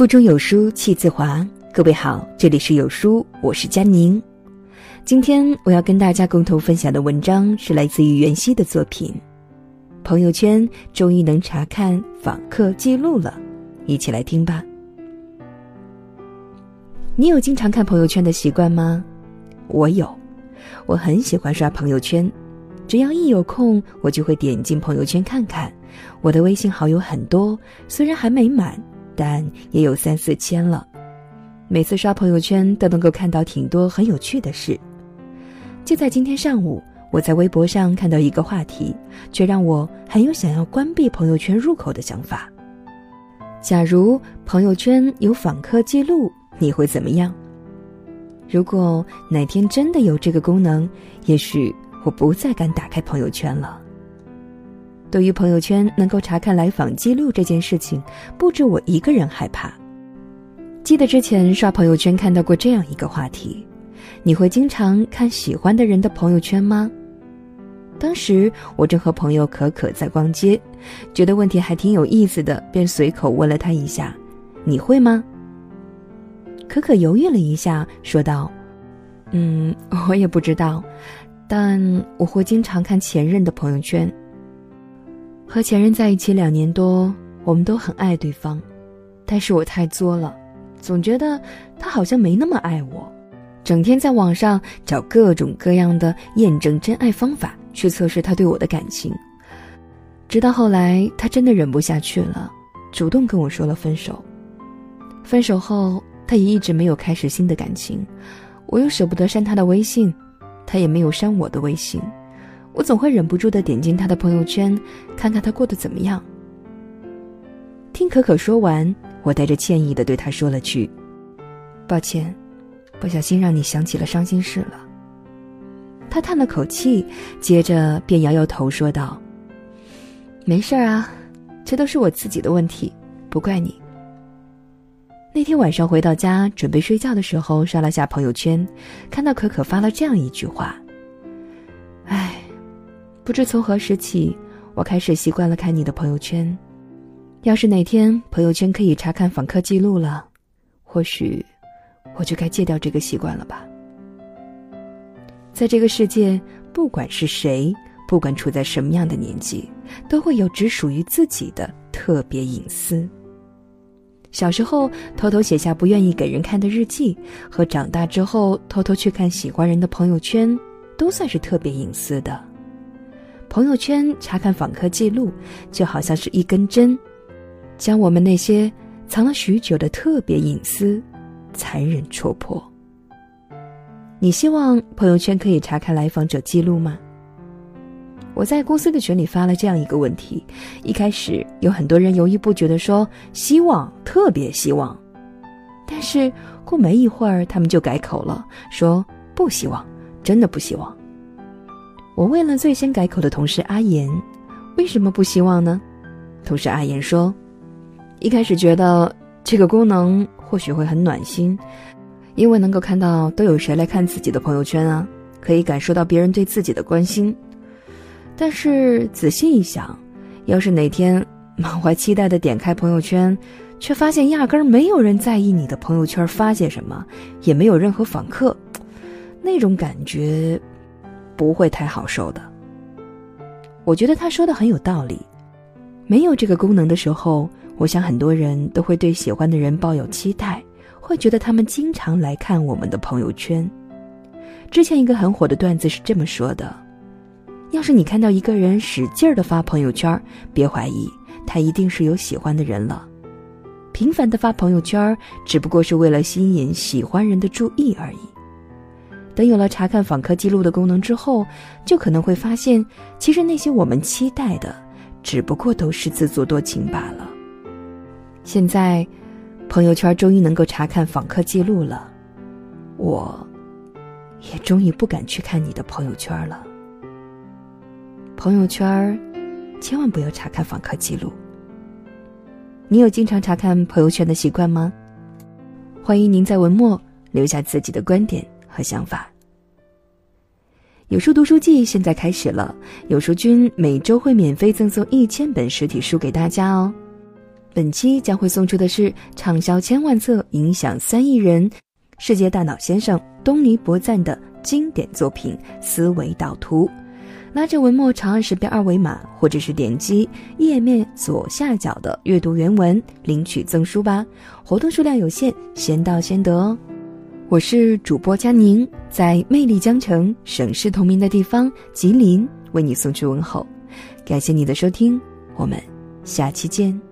腹中有书气自华。各位好，这里是有书，我是佳宁。今天我要跟大家共同分享的文章是来自于袁熙的作品。朋友圈终于能查看访客记录了，一起来听吧。你有经常看朋友圈的习惯吗？我有，我很喜欢刷朋友圈，只要一有空，我就会点进朋友圈看看。我的微信好友很多，虽然还没满。但也有三四千了，每次刷朋友圈都能够看到挺多很有趣的事。就在今天上午，我在微博上看到一个话题，却让我很有想要关闭朋友圈入口的想法。假如朋友圈有访客记录，你会怎么样？如果哪天真的有这个功能，也许我不再敢打开朋友圈了。对于朋友圈能够查看来访记录这件事情，不止我一个人害怕。记得之前刷朋友圈看到过这样一个话题：你会经常看喜欢的人的朋友圈吗？当时我正和朋友可可在逛街，觉得问题还挺有意思的，便随口问了他一下：“你会吗？”可可犹豫了一下，说道：“嗯，我也不知道，但我会经常看前任的朋友圈。”和前任在一起两年多，我们都很爱对方，但是我太作了，总觉得他好像没那么爱我，整天在网上找各种各样的验证真爱方法去测试他对我的感情，直到后来他真的忍不下去了，主动跟我说了分手。分手后，他也一直没有开始新的感情，我又舍不得删他的微信，他也没有删我的微信。我总会忍不住的点进他的朋友圈，看看他过得怎么样。听可可说完，我带着歉意的对他说了句：“抱歉，不小心让你想起了伤心事了。”他叹了口气，接着便摇摇头说道：“没事啊，这都是我自己的问题，不怪你。”那天晚上回到家准备睡觉的时候，刷了下朋友圈，看到可可发了这样一句话。不知从何时起，我开始习惯了看你的朋友圈。要是哪天朋友圈可以查看访客记录了，或许我就该戒掉这个习惯了吧。在这个世界，不管是谁，不管处在什么样的年纪，都会有只属于自己的特别隐私。小时候偷偷写下不愿意给人看的日记，和长大之后偷偷去看喜欢人的朋友圈，都算是特别隐私的。朋友圈查看访客记录，就好像是一根针，将我们那些藏了许久的特别隐私，残忍戳破。你希望朋友圈可以查看来访者记录吗？我在公司的群里发了这样一个问题，一开始有很多人犹豫不决的说希望，特别希望，但是过没一会儿，他们就改口了，说不希望，真的不希望。我问了最先改口的同事阿言，为什么不希望呢？同事阿言说，一开始觉得这个功能或许会很暖心，因为能够看到都有谁来看自己的朋友圈啊，可以感受到别人对自己的关心。但是仔细一想，要是哪天满怀期待的点开朋友圈，却发现压根儿没有人在意你的朋友圈发些什么，也没有任何访客，那种感觉。不会太好受的。我觉得他说的很有道理。没有这个功能的时候，我想很多人都会对喜欢的人抱有期待，会觉得他们经常来看我们的朋友圈。之前一个很火的段子是这么说的：要是你看到一个人使劲儿的发朋友圈，别怀疑，他一定是有喜欢的人了。频繁的发朋友圈，只不过是为了吸引喜欢人的注意而已。等有了查看访客记录的功能之后，就可能会发现，其实那些我们期待的，只不过都是自作多情罢了。现在，朋友圈终于能够查看访客记录了，我，也终于不敢去看你的朋友圈了。朋友圈，千万不要查看访客记录。你有经常查看朋友圈的习惯吗？欢迎您在文末留下自己的观点。和想法。有书读书季现在开始了，有书君每周会免费赠送一千本实体书给大家哦。本期将会送出的是畅销千万册、影响三亿人、世界大脑先生东尼博赞的经典作品《思维导图》。拉着文末长按识别二维码，或者是点击页面左下角的阅读原文领取赠书吧。活动数量有限，先到先得哦。我是主播佳宁，在魅力江城、省市同名的地方吉林为你送去问候。感谢你的收听，我们下期见。